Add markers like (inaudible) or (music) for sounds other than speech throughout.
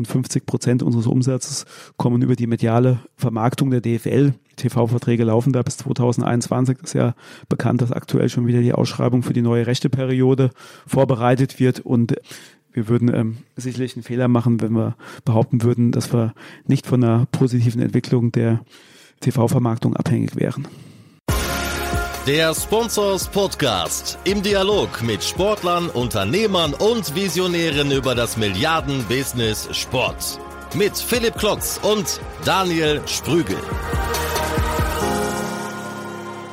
rund 50 Prozent unseres Umsatzes kommen über die mediale Vermarktung der DFL. TV-Verträge laufen da bis 2021. Das ist ja bekannt, dass aktuell schon wieder die Ausschreibung für die neue Rechteperiode vorbereitet wird und wir würden ähm, sicherlich einen Fehler machen, wenn wir behaupten würden, dass wir nicht von einer positiven Entwicklung der TV-Vermarktung abhängig wären. Der Sponsors Podcast im Dialog mit Sportlern, Unternehmern und Visionären über das Milliarden-Business Sport. Mit Philipp Klotz und Daniel Sprügel.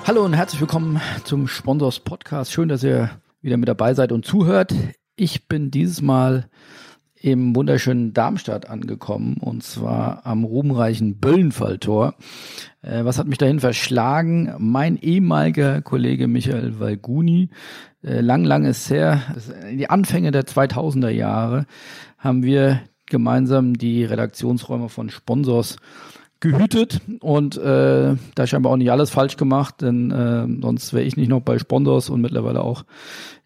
Hallo und herzlich willkommen zum Sponsors Podcast. Schön, dass ihr wieder mit dabei seid und zuhört. Ich bin dieses Mal im wunderschönen Darmstadt angekommen und zwar am ruhmreichen Böllenfalltor. Äh, was hat mich dahin verschlagen? Mein ehemaliger Kollege Michael Valguni. Äh, lang, lang ist her, die Anfänge der 2000er Jahre haben wir gemeinsam die Redaktionsräume von Sponsors gehütet und äh, da scheinbar auch nicht alles falsch gemacht, denn äh, sonst wäre ich nicht noch bei Sponsors und mittlerweile auch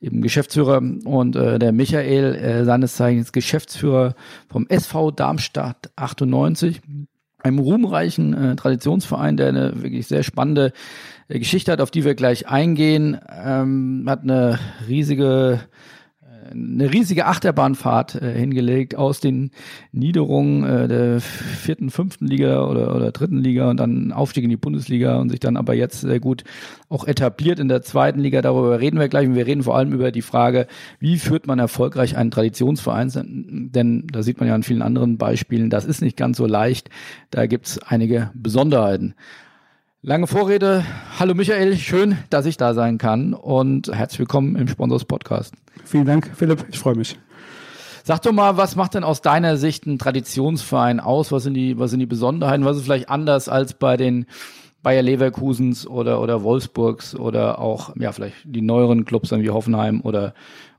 eben Geschäftsführer. Und äh, der Michael, äh, seines Zeichens Geschäftsführer vom SV Darmstadt 98, einem ruhmreichen äh, Traditionsverein, der eine wirklich sehr spannende äh, Geschichte hat, auf die wir gleich eingehen, ähm, hat eine riesige eine riesige Achterbahnfahrt äh, hingelegt aus den Niederungen äh, der vierten, fünften Liga oder, oder dritten Liga und dann Aufstieg in die Bundesliga und sich dann aber jetzt sehr gut auch etabliert in der zweiten Liga. Darüber reden wir gleich und wir reden vor allem über die Frage, wie führt man erfolgreich einen Traditionsverein? Denn da sieht man ja an vielen anderen Beispielen, das ist nicht ganz so leicht. Da gibt's einige Besonderheiten. Lange Vorrede. Hallo Michael, schön, dass ich da sein kann und herzlich willkommen im Sponsors Podcast. Vielen Dank, Philipp. Ich freue mich. Sag doch mal, was macht denn aus deiner Sicht ein Traditionsverein aus? Was sind die, was sind die Besonderheiten? Was ist vielleicht anders als bei den Bayer Leverkusens oder, oder Wolfsburgs oder auch, ja, vielleicht die neueren Clubs dann wie Hoffenheim oder,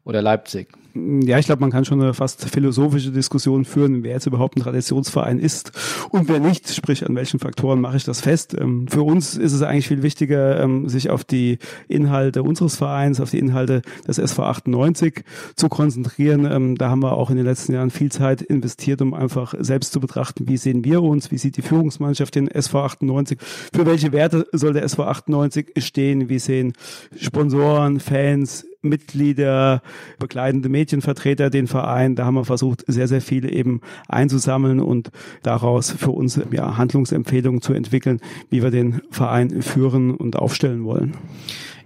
oder Leipzig? ja, ich glaube, man kann schon eine fast philosophische Diskussion führen, wer jetzt überhaupt ein Traditionsverein ist und wer nicht, sprich an welchen Faktoren mache ich das fest. Ähm, für uns ist es eigentlich viel wichtiger, ähm, sich auf die Inhalte unseres Vereins, auf die Inhalte des SV 98 zu konzentrieren. Ähm, da haben wir auch in den letzten Jahren viel Zeit investiert, um einfach selbst zu betrachten, wie sehen wir uns, wie sieht die Führungsmannschaft den SV 98, für welche Werte soll der SV 98 stehen, wie sehen Sponsoren, Fans, Mitglieder, begleitende Medienvertreter den Verein. Da haben wir versucht, sehr, sehr viele eben einzusammeln und daraus für uns ja, Handlungsempfehlungen zu entwickeln, wie wir den Verein führen und aufstellen wollen.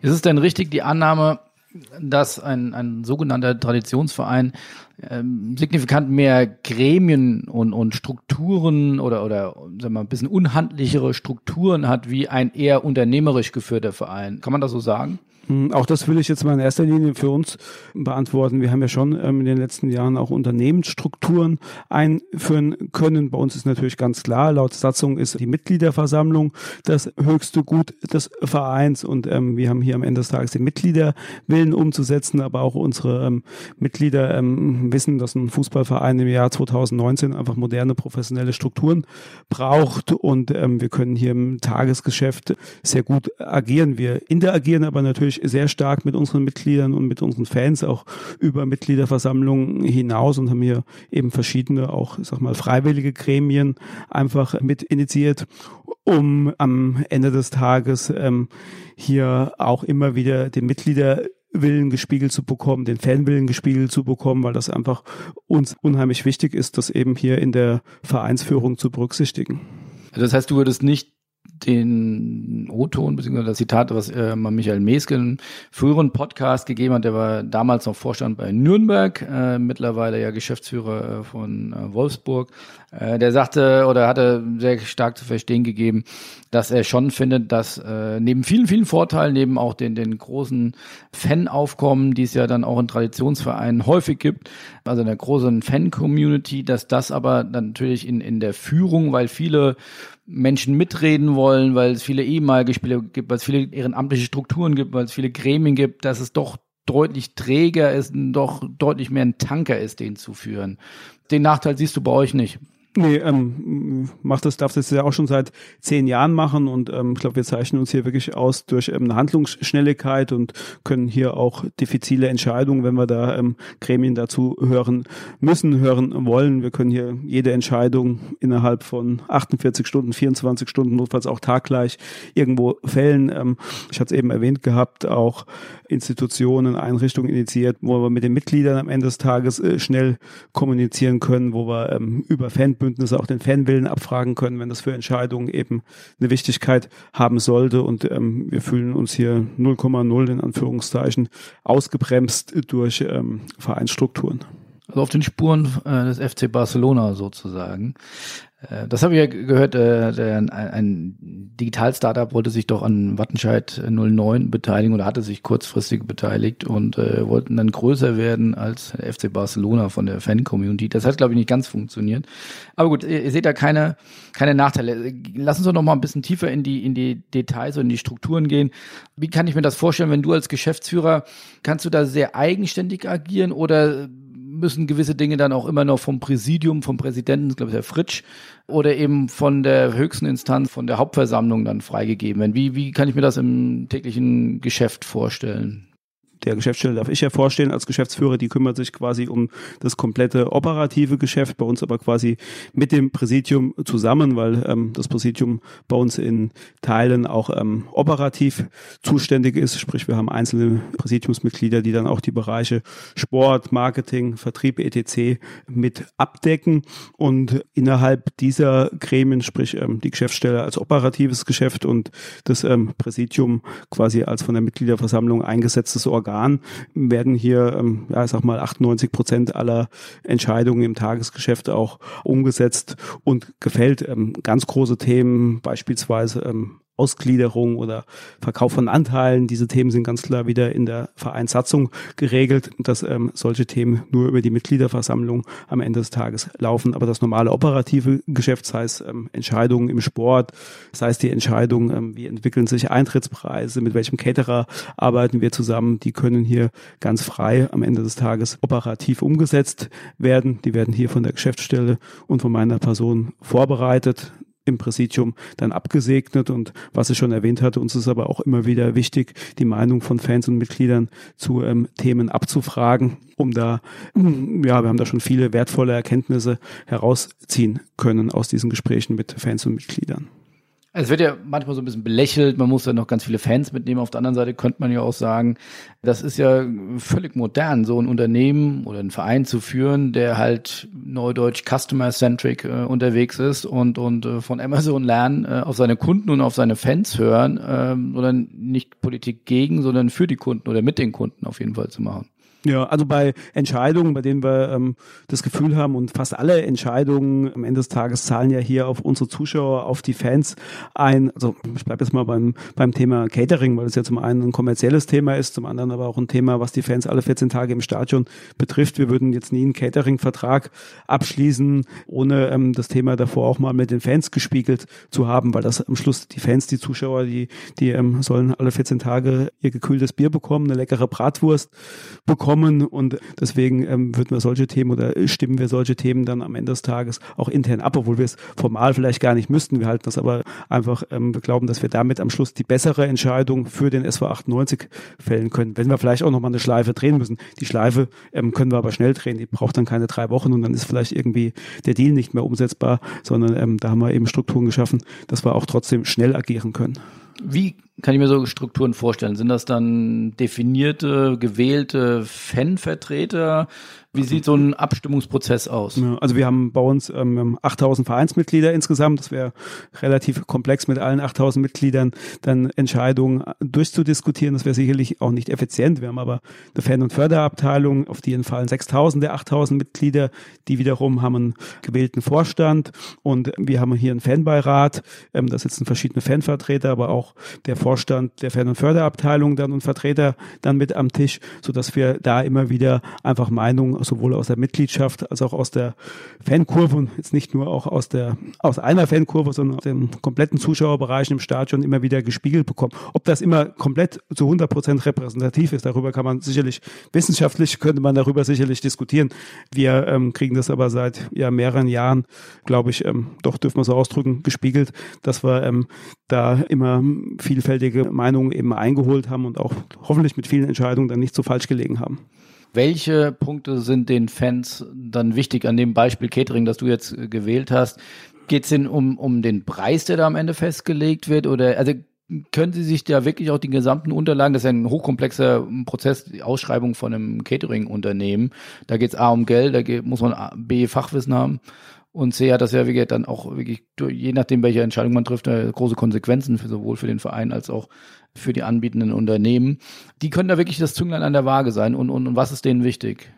Ist es denn richtig, die Annahme, dass ein, ein sogenannter Traditionsverein ähm, signifikant mehr Gremien und, und Strukturen oder, oder sagen wir mal, ein bisschen unhandlichere Strukturen hat wie ein eher unternehmerisch geführter Verein. Kann man das so sagen? Hm, auch das will ich jetzt mal in erster Linie für uns beantworten. Wir haben ja schon ähm, in den letzten Jahren auch Unternehmensstrukturen einführen können. Bei uns ist natürlich ganz klar, laut Satzung ist die Mitgliederversammlung das höchste Gut des Vereins und ähm, wir haben hier am Ende des Tages den Mitgliederwillen umzusetzen, aber auch unsere ähm, Mitglieder wissen, dass ein Fußballverein im Jahr 2019 einfach moderne professionelle Strukturen braucht und wir können hier im Tagesgeschäft sehr gut agieren. Wir interagieren aber natürlich sehr stark mit unseren Mitgliedern und mit unseren Fans auch über Mitgliederversammlungen hinaus und haben hier eben verschiedene auch, sag mal, freiwillige Gremien einfach mit initiiert, um am Ende des Tages ähm, hier auch immer wieder den Mitgliederwillen gespiegelt zu bekommen, den Fanwillen gespiegelt zu bekommen, weil das einfach uns unheimlich wichtig ist, das eben hier in der Vereinsführung zu berücksichtigen. Das heißt, du würdest nicht den O-Ton bzw. das Zitat, was äh, Michael Meske im früheren Podcast gegeben hat, der war damals noch Vorstand bei Nürnberg, äh, mittlerweile ja Geschäftsführer äh, von äh, Wolfsburg. Äh, der sagte oder hatte sehr stark zu verstehen gegeben, dass er schon findet, dass äh, neben vielen, vielen Vorteilen, neben auch den, den großen Fanaufkommen, die es ja dann auch in Traditionsvereinen häufig gibt, also in der großen Fan-Community, dass das aber dann natürlich in, in der Führung, weil viele Menschen mitreden wollen, weil es viele ehemalige Spieler gibt, weil es viele ehrenamtliche Strukturen gibt, weil es viele Gremien gibt, dass es doch deutlich träger ist, doch deutlich mehr ein Tanker ist, den zu führen. Den Nachteil siehst du bei euch nicht. Nee, ähm, macht das, darf das ja auch schon seit zehn Jahren machen und ähm, ich glaube, wir zeichnen uns hier wirklich aus durch ähm, eine Handlungsschnelligkeit und können hier auch diffizile Entscheidungen, wenn wir da ähm, Gremien dazu hören müssen, hören wollen. Wir können hier jede Entscheidung innerhalb von 48 Stunden, 24 Stunden, notfalls auch taggleich irgendwo fällen. Ähm, ich hatte es eben erwähnt gehabt, auch Institutionen, Einrichtungen initiiert, wo wir mit den Mitgliedern am Ende des Tages äh, schnell kommunizieren können, wo wir ähm, über Fanbündnisse Bündnisse auch den Fanwillen abfragen können, wenn das für Entscheidungen eben eine Wichtigkeit haben sollte. Und ähm, wir fühlen uns hier 0,0 in Anführungszeichen ausgebremst durch ähm, Vereinsstrukturen. Also auf den Spuren äh, des FC Barcelona sozusagen. Äh, das habe ich ja gehört, äh, der, ein, ein Digital-Startup wollte sich doch an Wattenscheid 09 beteiligen oder hatte sich kurzfristig beteiligt und äh, wollten dann größer werden als FC Barcelona von der Fan-Community. Das hat, glaube ich, nicht ganz funktioniert. Aber gut, ihr, ihr, seht da keine, keine Nachteile. Lass uns doch noch mal ein bisschen tiefer in die, in die Details und in die Strukturen gehen. Wie kann ich mir das vorstellen, wenn du als Geschäftsführer, kannst du da sehr eigenständig agieren oder müssen gewisse Dinge dann auch immer noch vom Präsidium, vom Präsidenten, glaube ich, der Fritsch, oder eben von der höchsten Instanz, von der Hauptversammlung dann freigegeben werden. Wie, wie kann ich mir das im täglichen Geschäft vorstellen? Der Geschäftsstelle darf ich ja vorstellen als Geschäftsführer, die kümmert sich quasi um das komplette operative Geschäft, bei uns aber quasi mit dem Präsidium zusammen, weil ähm, das Präsidium bei uns in Teilen auch ähm, operativ zuständig ist. Sprich, wir haben einzelne Präsidiumsmitglieder, die dann auch die Bereiche Sport, Marketing, Vertrieb, etc. mit abdecken. Und innerhalb dieser Gremien, sprich ähm, die Geschäftsstelle als operatives Geschäft und das ähm, Präsidium quasi als von der Mitgliederversammlung eingesetztes Organ Organ werden hier, ähm, ja, ich sag mal, 98 Prozent aller Entscheidungen im Tagesgeschäft auch umgesetzt und gefällt. Ähm, ganz große Themen, beispielsweise ähm, Ausgliederung oder Verkauf von Anteilen. Diese Themen sind ganz klar wieder in der Vereinssatzung geregelt, dass ähm, solche Themen nur über die Mitgliederversammlung am Ende des Tages laufen. Aber das normale operative Geschäft, sei es ähm, Entscheidungen im Sport, sei es die Entscheidung, ähm, wie entwickeln sich Eintrittspreise, mit welchem Caterer arbeiten wir zusammen, die können hier ganz frei am Ende des Tages operativ umgesetzt werden. Die werden hier von der Geschäftsstelle und von meiner Person vorbereitet im Präsidium dann abgesegnet und was ich schon erwähnt hatte, uns ist aber auch immer wieder wichtig, die Meinung von Fans und Mitgliedern zu ähm, Themen abzufragen, um da, ja, wir haben da schon viele wertvolle Erkenntnisse herausziehen können aus diesen Gesprächen mit Fans und Mitgliedern. Es wird ja manchmal so ein bisschen belächelt, man muss ja noch ganz viele Fans mitnehmen. Auf der anderen Seite könnte man ja auch sagen, das ist ja völlig modern, so ein Unternehmen oder einen Verein zu führen, der halt neudeutsch customer-centric äh, unterwegs ist und, und äh, von Amazon lernen, äh, auf seine Kunden und auf seine Fans hören, äh, sondern nicht Politik gegen, sondern für die Kunden oder mit den Kunden auf jeden Fall zu machen. Ja, also bei Entscheidungen, bei denen wir ähm, das Gefühl haben und fast alle Entscheidungen am Ende des Tages zahlen ja hier auf unsere Zuschauer, auf die Fans ein. Also ich bleibe jetzt mal beim, beim Thema Catering, weil es ja zum einen ein kommerzielles Thema ist, zum anderen aber auch ein Thema, was die Fans alle 14 Tage im Stadion betrifft. Wir würden jetzt nie einen Catering-Vertrag abschließen, ohne ähm, das Thema davor auch mal mit den Fans gespiegelt zu haben, weil das am Schluss die Fans, die Zuschauer, die, die ähm, sollen alle 14 Tage ihr gekühltes Bier bekommen, eine leckere Bratwurst bekommen kommen und deswegen ähm, würden wir solche Themen oder stimmen wir solche Themen dann am Ende des Tages auch intern ab, obwohl wir es formal vielleicht gar nicht müssten. Wir halten das aber einfach, ähm, wir glauben, dass wir damit am Schluss die bessere Entscheidung für den SV 98 fällen können. Wenn wir vielleicht auch nochmal eine Schleife drehen müssen. Die Schleife ähm, können wir aber schnell drehen, die braucht dann keine drei Wochen und dann ist vielleicht irgendwie der Deal nicht mehr umsetzbar, sondern ähm, da haben wir eben Strukturen geschaffen, dass wir auch trotzdem schnell agieren können. Wie kann ich mir so Strukturen vorstellen? Sind das dann definierte, gewählte Fanvertreter? Wie sieht so ein Abstimmungsprozess aus? Ja, also wir haben bei uns ähm, 8000 Vereinsmitglieder insgesamt. Das wäre relativ komplex mit allen 8000 Mitgliedern dann Entscheidungen durchzudiskutieren. Das wäre sicherlich auch nicht effizient. Wir haben aber eine Fan- und Förderabteilung, auf die entfallen 6000 der 8000 Mitglieder. Die wiederum haben einen gewählten Vorstand und wir haben hier einen Fanbeirat. Ähm, da sitzen verschiedene Fanvertreter, aber auch der Vorstand der Fan- und Förderabteilung dann und Vertreter dann mit am Tisch, sodass wir da immer wieder einfach Meinungen sowohl aus der Mitgliedschaft als auch aus der Fankurve und jetzt nicht nur auch aus der aus einer Fankurve, sondern aus dem kompletten Zuschauerbereich im Stadion immer wieder gespiegelt bekommen. Ob das immer komplett zu 100 Prozent repräsentativ ist, darüber kann man sicherlich wissenschaftlich könnte man darüber sicherlich diskutieren. Wir ähm, kriegen das aber seit ja mehreren Jahren, glaube ich, ähm, doch dürfen wir so ausdrücken, gespiegelt, dass wir ähm, da immer vielfältige Meinungen eben eingeholt haben und auch hoffentlich mit vielen Entscheidungen dann nicht so falsch gelegen haben. Welche Punkte sind den Fans dann wichtig an dem Beispiel Catering, das du jetzt äh, gewählt hast? Geht es denn um, um den Preis, der da am Ende festgelegt wird? Oder also können Sie sich da wirklich auch die gesamten Unterlagen, das ist ja ein hochkomplexer Prozess, die Ausschreibung von einem Catering-Unternehmen. Da geht es A um Geld, da geht, muss man B Fachwissen haben und C hat das ja wirklich dann auch wirklich, je nachdem, welche Entscheidung man trifft, große Konsequenzen für sowohl für den Verein als auch für die anbietenden Unternehmen. Die können da wirklich das Zünglein an der Waage sein und, und, und was ist denen wichtig?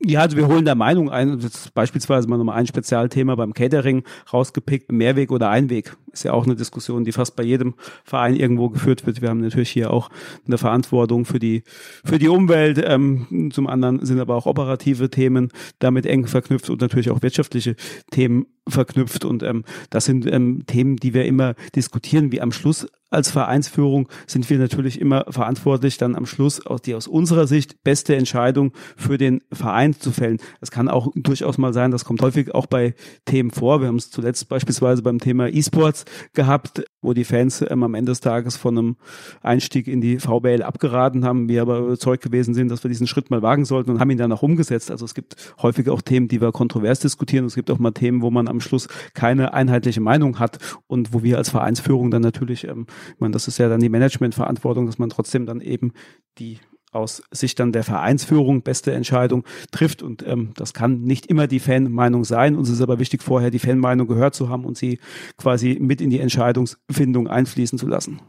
Ja, also wir holen der Meinung ein, jetzt beispielsweise mal nochmal ein Spezialthema beim Catering rausgepickt, Mehrweg oder Einweg. Ist ja auch eine Diskussion, die fast bei jedem Verein irgendwo geführt wird. Wir haben natürlich hier auch eine Verantwortung für die, für die Umwelt. Ähm, zum anderen sind aber auch operative Themen damit eng verknüpft und natürlich auch wirtschaftliche Themen verknüpft. Und ähm, das sind ähm, Themen, die wir immer diskutieren, wie am Schluss als Vereinsführung sind wir natürlich immer verantwortlich, dann am Schluss auch die aus unserer Sicht beste Entscheidung für den Verein zu fällen. Es kann auch durchaus mal sein, das kommt häufig auch bei Themen vor. Wir haben es zuletzt beispielsweise beim Thema E-Sports gehabt, wo die Fans ähm, am Ende des Tages von einem Einstieg in die VBL abgeraten haben, wir aber überzeugt gewesen sind, dass wir diesen Schritt mal wagen sollten und haben ihn dann auch umgesetzt. Also es gibt häufig auch Themen, die wir kontrovers diskutieren. Es gibt auch mal Themen, wo man am Schluss keine einheitliche Meinung hat und wo wir als Vereinsführung dann natürlich, ähm, ich meine, das ist ja dann die Managementverantwortung, dass man trotzdem dann eben die aus Sicht dann der Vereinsführung beste Entscheidung trifft. Und ähm, das kann nicht immer die Fanmeinung sein. Uns ist aber wichtig, vorher die Fanmeinung gehört zu haben und sie quasi mit in die Entscheidungsfindung einfließen zu lassen.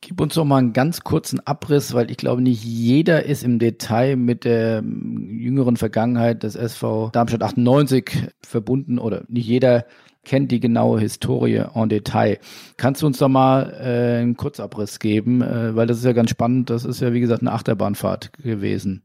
Gib uns doch mal einen ganz kurzen Abriss, weil ich glaube, nicht jeder ist im Detail mit der ähm, jüngeren Vergangenheit des SV Darmstadt 98 verbunden oder nicht jeder kennt die genaue Historie en Detail. Kannst du uns da mal äh, einen Kurzabriss geben? Äh, weil das ist ja ganz spannend. Das ist ja, wie gesagt, eine Achterbahnfahrt gewesen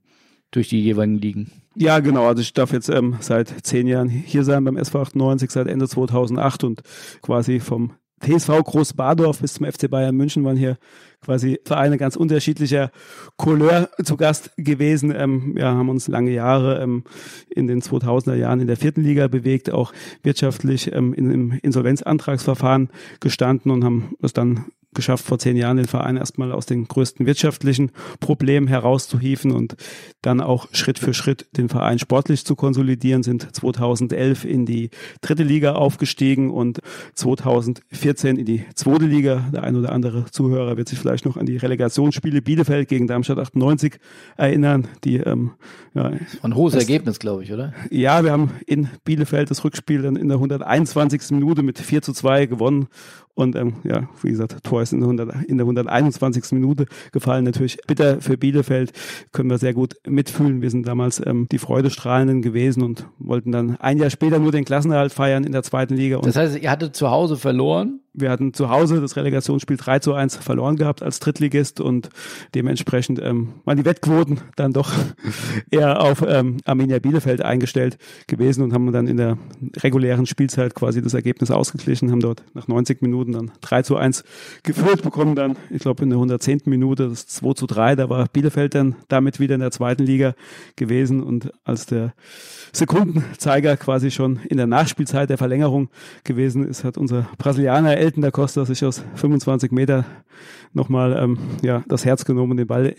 durch die jeweiligen Ligen. Ja, genau. Also ich darf jetzt ähm, seit zehn Jahren hier sein beim SV 98, seit Ende 2008 und quasi vom TSV Groß Bardorf bis zum FC Bayern München waren hier quasi Vereine ganz unterschiedlicher Couleur zu Gast gewesen. Ähm, wir haben uns lange Jahre ähm, in den 2000er Jahren in der vierten Liga bewegt, auch wirtschaftlich ähm, in, im Insolvenzantragsverfahren gestanden und haben es dann geschafft, vor zehn Jahren den Verein erstmal aus den größten wirtschaftlichen Problemen herauszuhieven und dann auch Schritt für Schritt den Verein sportlich zu konsolidieren, sind 2011 in die dritte Liga aufgestiegen und 2014 in die zweite Liga. Der ein oder andere Zuhörer wird sich vielleicht noch an die Relegationsspiele Bielefeld gegen Darmstadt 98 erinnern. Die, ähm, ja, ein hohes Ergebnis, glaube ich, oder? Ja, wir haben in Bielefeld das Rückspiel dann in der 121. Minute mit 4 zu 2 gewonnen und ähm, ja, wie gesagt, Tor ist in der, 100, in der 121. Minute gefallen. Natürlich bitter für Bielefeld, können wir sehr gut mitfühlen. Wir sind damals ähm, die Freudestrahlenden gewesen und wollten dann ein Jahr später nur den Klassenerhalt feiern in der zweiten Liga. das heißt, ihr hattet zu Hause verloren? Wir hatten zu Hause das Relegationsspiel 3 zu 1 verloren gehabt als Drittligist und dementsprechend ähm, waren die Wettquoten dann doch (laughs) eher auf ähm, Arminia Bielefeld eingestellt gewesen und haben dann in der regulären Spielzeit quasi das Ergebnis ausgeglichen, haben dort nach 90 Minuten dann 3 zu 1 geführt bekommen, dann, ich glaube, in der 110. Minute das 2 zu 3, da war Bielefeld dann damit wieder in der zweiten Liga gewesen und als der Sekundenzeiger quasi schon in der Nachspielzeit der Verlängerung gewesen ist, hat unser Brasilianer Elton da Costa sich aus 25 Meter nochmal ähm, ja, das Herz genommen und den Ball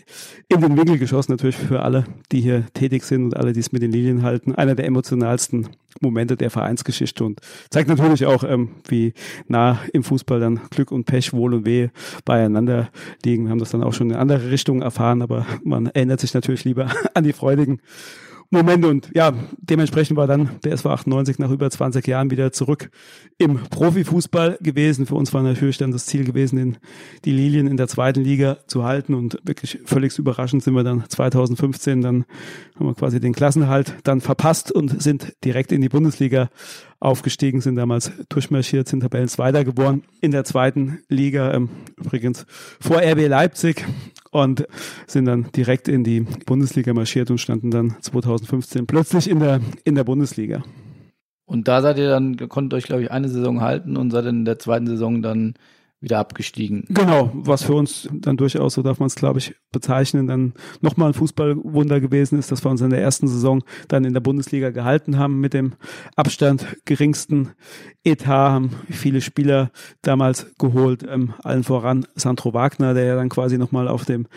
in den Winkel geschossen. Natürlich für alle, die hier tätig sind und alle, die es mit den Lilien halten. Einer der emotionalsten Momente der Vereinsgeschichte und zeigt natürlich auch, ähm, wie nah im Fußball dann Glück und Pech, Wohl und Wehe beieinander liegen. Wir haben das dann auch schon in andere Richtungen erfahren, aber man erinnert sich natürlich lieber (laughs) an die freudigen Moment und ja, dementsprechend war dann der SV 98 nach über 20 Jahren wieder zurück im Profifußball gewesen. Für uns war natürlich dann das Ziel gewesen, in die Lilien in der zweiten Liga zu halten. Und wirklich völlig überraschend sind wir dann 2015 dann haben wir quasi den Klassenhalt dann verpasst und sind direkt in die Bundesliga aufgestiegen, sind damals durchmarschiert, sind Tabellenzweiter geworden in der zweiten Liga, ähm, übrigens vor RB Leipzig und sind dann direkt in die Bundesliga marschiert und standen dann 2015 plötzlich in der, in der Bundesliga. Und da seid ihr dann, konntet euch, glaube ich, eine Saison halten und seid in der zweiten Saison dann wieder abgestiegen. Genau, was für uns dann durchaus, so darf man es, glaube ich, bezeichnen, dann nochmal ein Fußballwunder gewesen ist, dass wir uns in der ersten Saison dann in der Bundesliga gehalten haben mit dem Abstand geringsten Etat, haben viele Spieler damals geholt, ähm, allen voran Sandro Wagner, der ja dann quasi nochmal auf dem,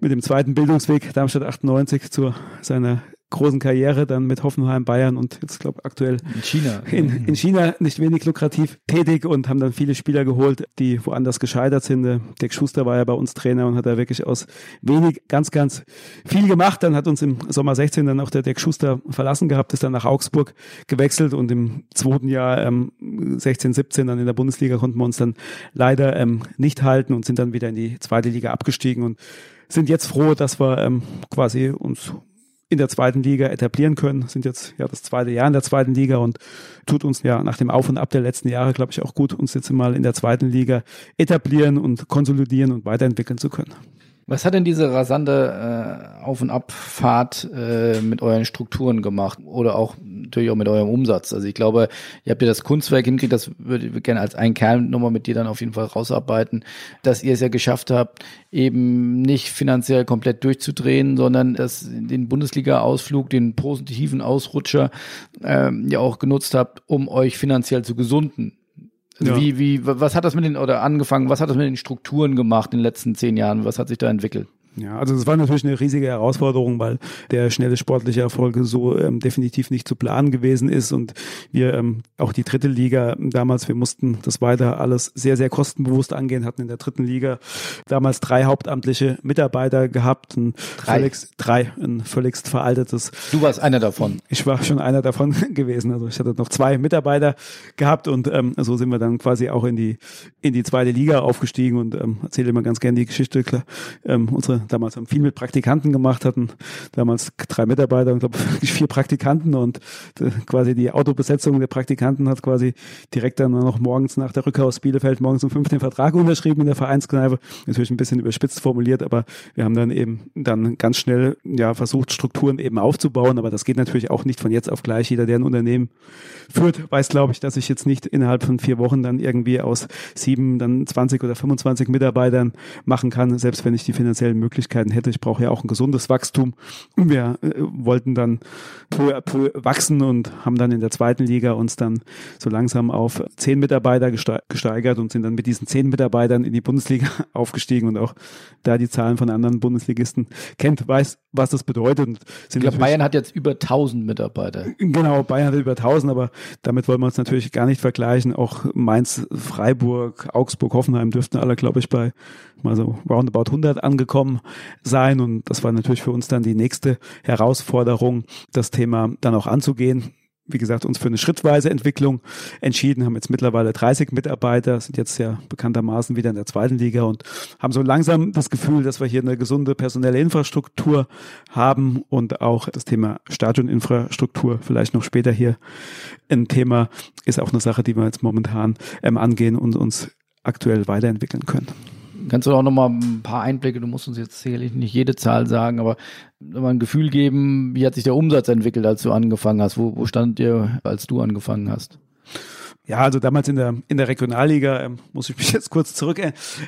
mit dem zweiten Bildungsweg Darmstadt 98 zu seiner großen Karriere dann mit Hoffenheim, Bayern und jetzt glaube aktuell in China. In, in China nicht wenig lukrativ tätig und haben dann viele Spieler geholt, die woanders gescheitert sind. Dirk Schuster war ja bei uns Trainer und hat da wirklich aus wenig ganz, ganz viel gemacht. Dann hat uns im Sommer 16 dann auch der Dirk Schuster verlassen gehabt, ist dann nach Augsburg gewechselt und im zweiten Jahr ähm, 16, 17 dann in der Bundesliga konnten wir uns dann leider ähm, nicht halten und sind dann wieder in die zweite Liga abgestiegen und sind jetzt froh, dass wir ähm, quasi uns in der zweiten Liga etablieren können. Sind jetzt ja das zweite Jahr in der zweiten Liga und tut uns ja nach dem Auf und Ab der letzten Jahre, glaube ich, auch gut, uns jetzt mal in der zweiten Liga etablieren und konsolidieren und weiterentwickeln zu können. Was hat denn diese rasante äh, Auf- und Abfahrt äh, mit euren Strukturen gemacht oder auch natürlich auch mit eurem Umsatz? Also ich glaube, ihr habt ja das Kunstwerk hingekriegt, das würde ich gerne als ein Kern nochmal mit dir dann auf jeden Fall rausarbeiten, dass ihr es ja geschafft habt, eben nicht finanziell komplett durchzudrehen, sondern dass den Bundesliga-Ausflug, den positiven Ausrutscher äh, ja auch genutzt habt, um euch finanziell zu gesunden. Ja. Wie, wie, was hat das mit den, oder angefangen, was hat das mit den Strukturen gemacht in den letzten zehn Jahren? Was hat sich da entwickelt? Ja, also es war natürlich eine riesige Herausforderung, weil der schnelle sportliche Erfolg so ähm, definitiv nicht zu planen gewesen ist und wir ähm, auch die dritte Liga damals, wir mussten das weiter alles sehr, sehr kostenbewusst angehen, hatten in der dritten Liga damals drei hauptamtliche Mitarbeiter gehabt, ein drei, völligst, drei ein völligst veraltetes. Du warst einer davon. Ich war schon einer davon (laughs) gewesen, also ich hatte noch zwei Mitarbeiter gehabt und ähm, so sind wir dann quasi auch in die in die zweite Liga aufgestiegen und ähm, erzähle immer ganz gerne die Geschichte. Klar, ähm, unsere damals haben viel mit Praktikanten gemacht, hatten damals drei Mitarbeiter und glaube (laughs) vier Praktikanten und äh, quasi die Autobesetzung der Praktikanten hat quasi direkt dann noch morgens nach der Rückkehr aus Bielefeld morgens um fünf den Vertrag unterschrieben in der Vereinskneipe. Natürlich ein bisschen überspitzt formuliert, aber wir haben dann eben dann ganz schnell ja versucht, Strukturen eben aufzubauen, aber das geht natürlich auch nicht von jetzt auf gleich. Jeder, der ein Unternehmen führt, weiß, glaube ich, dass ich jetzt nicht innerhalb von vier Wochen dann irgendwie aus sieben, dann 20 oder 25 Mitarbeitern machen kann, selbst wenn ich die finanziellen Möglichkeiten hätte. Ich brauche ja auch ein gesundes Wachstum. Wir äh, wollten dann wachsen und haben dann in der zweiten Liga uns dann so langsam auf zehn Mitarbeiter gesteigert und sind dann mit diesen zehn Mitarbeitern in die Bundesliga (laughs) aufgestiegen und auch da die Zahlen von anderen Bundesligisten kennt, weiß, was das bedeutet. ich glaube, Bayern hat jetzt über 1000 Mitarbeiter. Genau, Bayern hat über 1000, aber damit wollen wir uns natürlich gar nicht vergleichen. Auch Mainz, Freiburg, Augsburg, Hoffenheim dürften alle, glaube ich, bei mal so roundabout 100 angekommen sein. Und das war natürlich für uns dann die nächste Herausforderung, das Thema dann auch anzugehen wie gesagt, uns für eine schrittweise Entwicklung entschieden, haben jetzt mittlerweile 30 Mitarbeiter, sind jetzt ja bekanntermaßen wieder in der zweiten Liga und haben so langsam das Gefühl, dass wir hier eine gesunde personelle Infrastruktur haben und auch das Thema Stadioninfrastruktur vielleicht noch später hier ein Thema ist auch eine Sache, die wir jetzt momentan ähm, angehen und uns aktuell weiterentwickeln können. Kannst du auch noch mal ein paar Einblicke, du musst uns jetzt sicherlich nicht jede Zahl sagen, aber mal ein Gefühl geben, wie hat sich der Umsatz entwickelt, als du angefangen hast? Wo, wo stand ihr, als du angefangen hast? Ja, also damals in der, in der Regionalliga, ähm, muss ich mich (laughs) jetzt kurz zurück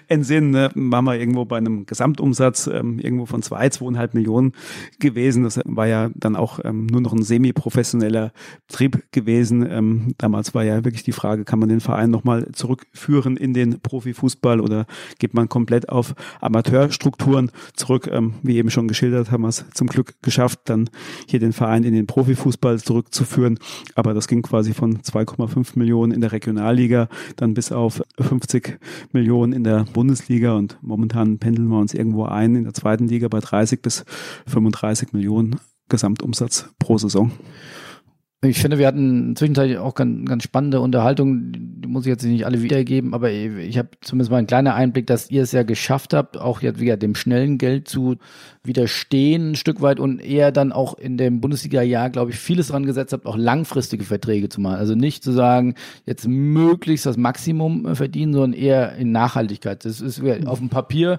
entsinnen, ne, waren wir irgendwo bei einem Gesamtumsatz ähm, irgendwo von zwei, zweieinhalb Millionen gewesen. Das war ja dann auch ähm, nur noch ein semi-professioneller Betrieb gewesen. Ähm, damals war ja wirklich die Frage, kann man den Verein nochmal zurückführen in den Profifußball oder geht man komplett auf Amateurstrukturen zurück? Ähm, wie eben schon geschildert, haben wir es zum Glück geschafft, dann hier den Verein in den Profifußball zurückzuführen. Aber das ging quasi von 2,5 Millionen Millionen in der Regionalliga, dann bis auf 50 Millionen in der Bundesliga und momentan pendeln wir uns irgendwo ein in der zweiten Liga bei 30 bis 35 Millionen Gesamtumsatz pro Saison. Ich finde, wir hatten zwischenzeitlich auch ganz, ganz spannende Unterhaltung. Die muss ich jetzt nicht alle wiedergeben, aber ich habe zumindest mal einen kleinen Einblick, dass ihr es ja geschafft habt, auch jetzt wieder dem schnellen Geld zu widerstehen ein Stück weit und eher dann auch in dem Bundesliga-Jahr, glaube ich, vieles dran gesetzt habt, auch langfristige Verträge zu machen. Also nicht zu sagen, jetzt möglichst das Maximum verdienen, sondern eher in Nachhaltigkeit. Das ist auf dem Papier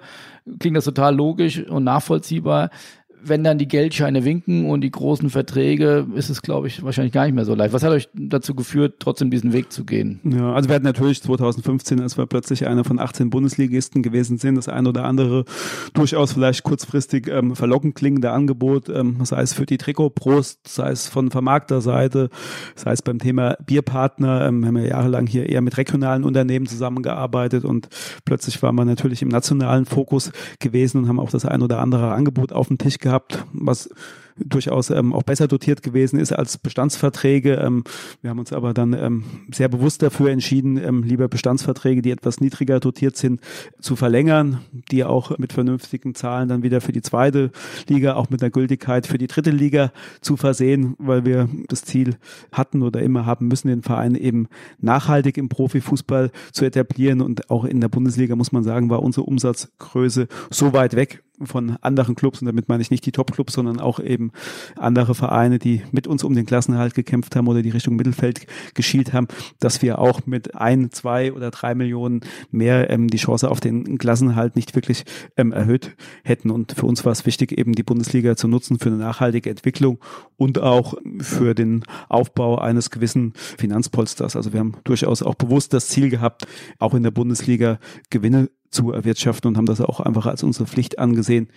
klingt das total logisch und nachvollziehbar wenn dann die Geldscheine winken und die großen Verträge, ist es, glaube ich, wahrscheinlich gar nicht mehr so leicht. Was hat euch dazu geführt, trotzdem diesen Weg zu gehen? Ja, also wir hatten natürlich 2015, als wir plötzlich einer von 18 Bundesligisten gewesen sind, das ein oder andere durchaus vielleicht kurzfristig ähm, verlockend klingende Angebot, ähm, sei es für die Trikotprost, sei es von Vermarkterseite, sei es beim Thema Bierpartner. Ähm, wir haben ja jahrelang hier eher mit regionalen Unternehmen zusammengearbeitet und plötzlich waren wir natürlich im nationalen Fokus gewesen und haben auch das ein oder andere Angebot auf dem Tisch gehabt gehabt, was durchaus ähm, auch besser dotiert gewesen ist als Bestandsverträge. Ähm, wir haben uns aber dann ähm, sehr bewusst dafür entschieden, ähm, lieber Bestandsverträge, die etwas niedriger dotiert sind, zu verlängern, die auch mit vernünftigen Zahlen dann wieder für die zweite Liga, auch mit einer Gültigkeit für die dritte Liga zu versehen, weil wir das Ziel hatten oder immer haben müssen, den Verein eben nachhaltig im Profifußball zu etablieren. Und auch in der Bundesliga muss man sagen, war unsere Umsatzgröße so weit weg von anderen Clubs, und damit meine ich nicht die Top-Clubs, sondern auch eben andere Vereine, die mit uns um den Klassenerhalt gekämpft haben oder die Richtung Mittelfeld geschielt haben, dass wir auch mit ein, zwei oder drei Millionen mehr ähm, die Chance auf den Klassenerhalt nicht wirklich ähm, erhöht hätten. Und für uns war es wichtig, eben die Bundesliga zu nutzen für eine nachhaltige Entwicklung und auch für den Aufbau eines gewissen Finanzpolsters. Also wir haben durchaus auch bewusst das Ziel gehabt, auch in der Bundesliga Gewinne zu erwirtschaften und haben das auch einfach als unsere Pflicht angesehen,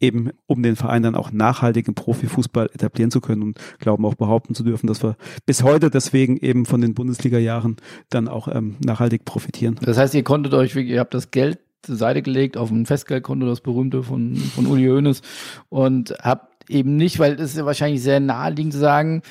eben um den Verein dann auch nachhaltig im Profifußball etablieren zu können und glauben auch behaupten zu dürfen, dass wir bis heute deswegen eben von den Bundesliga-Jahren dann auch ähm, nachhaltig profitieren. Das heißt, ihr konntet euch, ihr habt das Geld zur Seite gelegt auf ein Festgeldkonto, das berühmte von, von Uli Hoeneß und habt eben nicht, weil es ist ja wahrscheinlich sehr naheliegend zu sagen,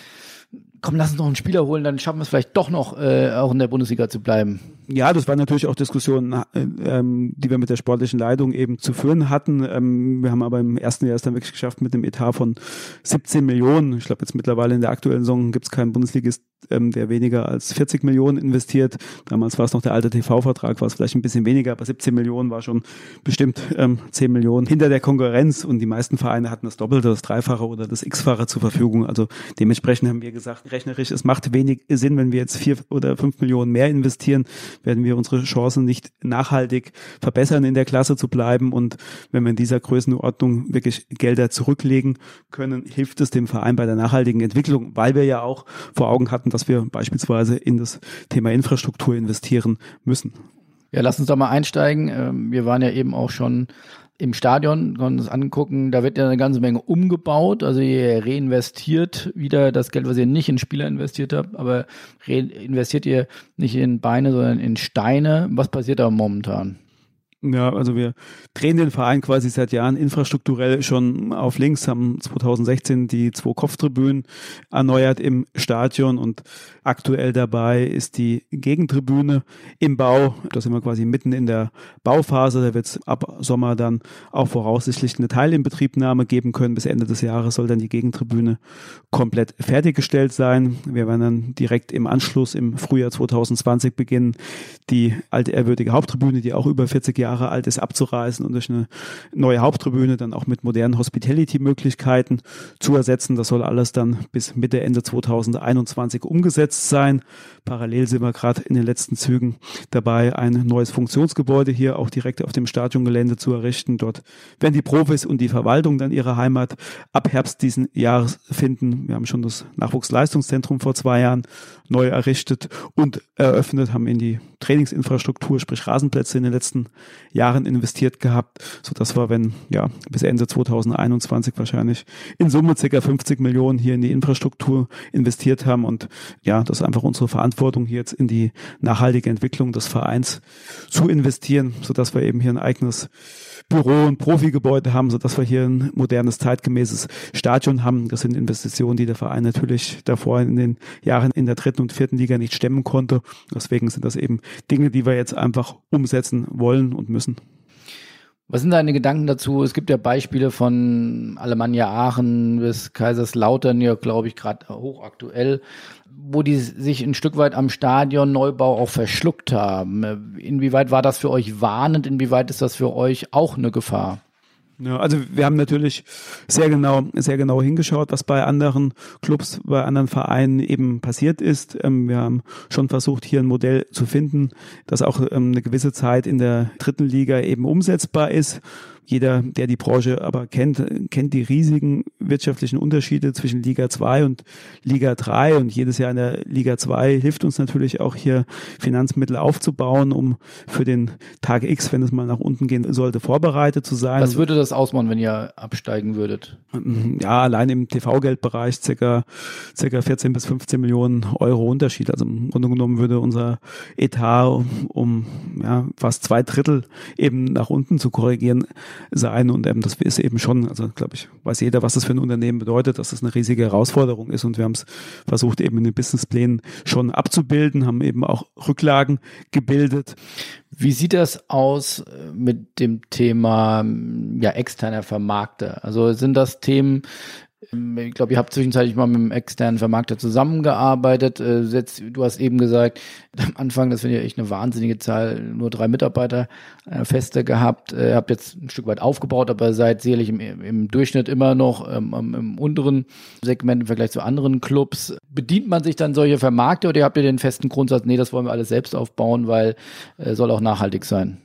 komm, lass uns noch einen Spieler holen, dann schaffen wir es vielleicht doch noch, äh, auch in der Bundesliga zu bleiben. Ja, das waren natürlich auch Diskussionen, äh, ähm, die wir mit der sportlichen Leitung eben zu führen hatten. Ähm, wir haben aber im ersten Jahr es dann wirklich geschafft mit einem Etat von 17 Millionen. Ich glaube, jetzt mittlerweile in der aktuellen Saison gibt es keinen Bundesligist, ähm, der weniger als 40 Millionen investiert. Damals war es noch der alte TV-Vertrag, war es vielleicht ein bisschen weniger, aber 17 Millionen war schon bestimmt ähm, 10 Millionen hinter der Konkurrenz und die meisten Vereine hatten das Doppelte, das Dreifache oder das X-fache zur Verfügung. Also dementsprechend haben wir gesagt, rechnerisch, es macht wenig Sinn, wenn wir jetzt vier oder fünf Millionen mehr investieren werden wir unsere Chancen nicht nachhaltig verbessern, in der Klasse zu bleiben. Und wenn wir in dieser Größenordnung wirklich Gelder zurücklegen können, hilft es dem Verein bei der nachhaltigen Entwicklung, weil wir ja auch vor Augen hatten, dass wir beispielsweise in das Thema Infrastruktur investieren müssen. Ja, lass uns da mal einsteigen. Ähm, wir waren ja eben auch schon im Stadion, können uns angucken, da wird ja eine ganze Menge umgebaut. Also ihr reinvestiert wieder das Geld, was ihr nicht in Spieler investiert habt, aber investiert ihr nicht in Beine, sondern in Steine. Was passiert da momentan? Ja, also wir drehen den Verein quasi seit Jahren infrastrukturell schon auf links, haben 2016 die zwei Kopftribünen erneuert im Stadion und aktuell dabei ist die Gegentribüne im Bau. Da sind wir quasi mitten in der Bauphase. Da wird es ab Sommer dann auch voraussichtlich eine Teilinbetriebnahme geben können. Bis Ende des Jahres soll dann die Gegentribüne komplett fertiggestellt sein. Wir werden dann direkt im Anschluss im Frühjahr 2020 beginnen, die alte ehrwürdige Haupttribüne, die auch über 40 Jahre alt ist, abzureißen und durch eine neue Haupttribüne dann auch mit modernen Hospitality-Möglichkeiten zu ersetzen. Das soll alles dann bis Mitte, Ende 2021 umgesetzt sein. Parallel sind wir gerade in den letzten Zügen dabei, ein neues Funktionsgebäude hier auch direkt auf dem Stadiongelände zu errichten. Dort werden die Profis und die Verwaltung dann ihre Heimat ab Herbst diesen Jahres finden. Wir haben schon das Nachwuchsleistungszentrum vor zwei Jahren neu errichtet und eröffnet, haben in die Trainingsinfrastruktur, sprich Rasenplätze in den letzten Jahren investiert gehabt, so dass wir, wenn ja bis Ende 2021 wahrscheinlich in Summe ca. 50 Millionen hier in die Infrastruktur investiert haben und ja, das ist einfach unsere Verantwortung hier jetzt in die nachhaltige Entwicklung des Vereins zu investieren, so dass wir eben hier ein eigenes Büro- und Profigebäude haben, so dass wir hier ein modernes, zeitgemäßes Stadion haben. Das sind Investitionen, die der Verein natürlich davor in den Jahren in der dritten und vierten Liga nicht stemmen konnte. Deswegen sind das eben Dinge, die wir jetzt einfach umsetzen wollen und müssen. Was sind deine Gedanken dazu? Es gibt ja Beispiele von Alemannia Aachen bis Kaiserslautern, ja, glaube ich, gerade hochaktuell, wo die sich ein Stück weit am Stadion Neubau auch verschluckt haben. Inwieweit war das für euch warnend? Inwieweit ist das für euch auch eine Gefahr? Ja, also wir haben natürlich sehr genau, sehr genau hingeschaut, was bei anderen Clubs, bei anderen Vereinen eben passiert ist. Ähm, wir haben schon versucht, hier ein Modell zu finden, das auch ähm, eine gewisse Zeit in der dritten Liga eben umsetzbar ist jeder, der die Branche aber kennt, kennt die riesigen wirtschaftlichen Unterschiede zwischen Liga 2 und Liga 3 und jedes Jahr in der Liga 2 hilft uns natürlich auch hier Finanzmittel aufzubauen, um für den Tag X, wenn es mal nach unten gehen sollte, vorbereitet zu sein. Was würde das ausmachen, wenn ihr absteigen würdet? Ja, allein im TV-Geldbereich circa, circa 14 bis 15 Millionen Euro Unterschied. Also im Grunde genommen würde unser Etat um, um ja, fast zwei Drittel eben nach unten zu korrigieren sein. Und ähm, das ist eben schon, also glaube ich, weiß jeder, was das für ein Unternehmen bedeutet, dass das eine riesige Herausforderung ist. Und wir haben es versucht, eben in den Businessplänen schon abzubilden, haben eben auch Rücklagen gebildet. Wie sieht das aus äh, mit dem Thema ja, externer Vermarkter? Also sind das Themen, ich glaube, ihr habt zwischenzeitlich mal mit einem externen Vermarkter zusammengearbeitet. Äh, du hast eben gesagt, (laughs) am Anfang, das finde ich echt eine wahnsinnige Zahl, nur drei Mitarbeiter äh, feste gehabt. Ihr habt jetzt ein Stück weit aufgebaut, aber seid sicherlich im, im Durchschnitt immer noch ähm, im unteren Segment im Vergleich zu anderen Clubs. Bedient man sich dann solche Vermarkter oder habt ihr den festen Grundsatz, nee, das wollen wir alles selbst aufbauen, weil äh, soll auch nachhaltig sein?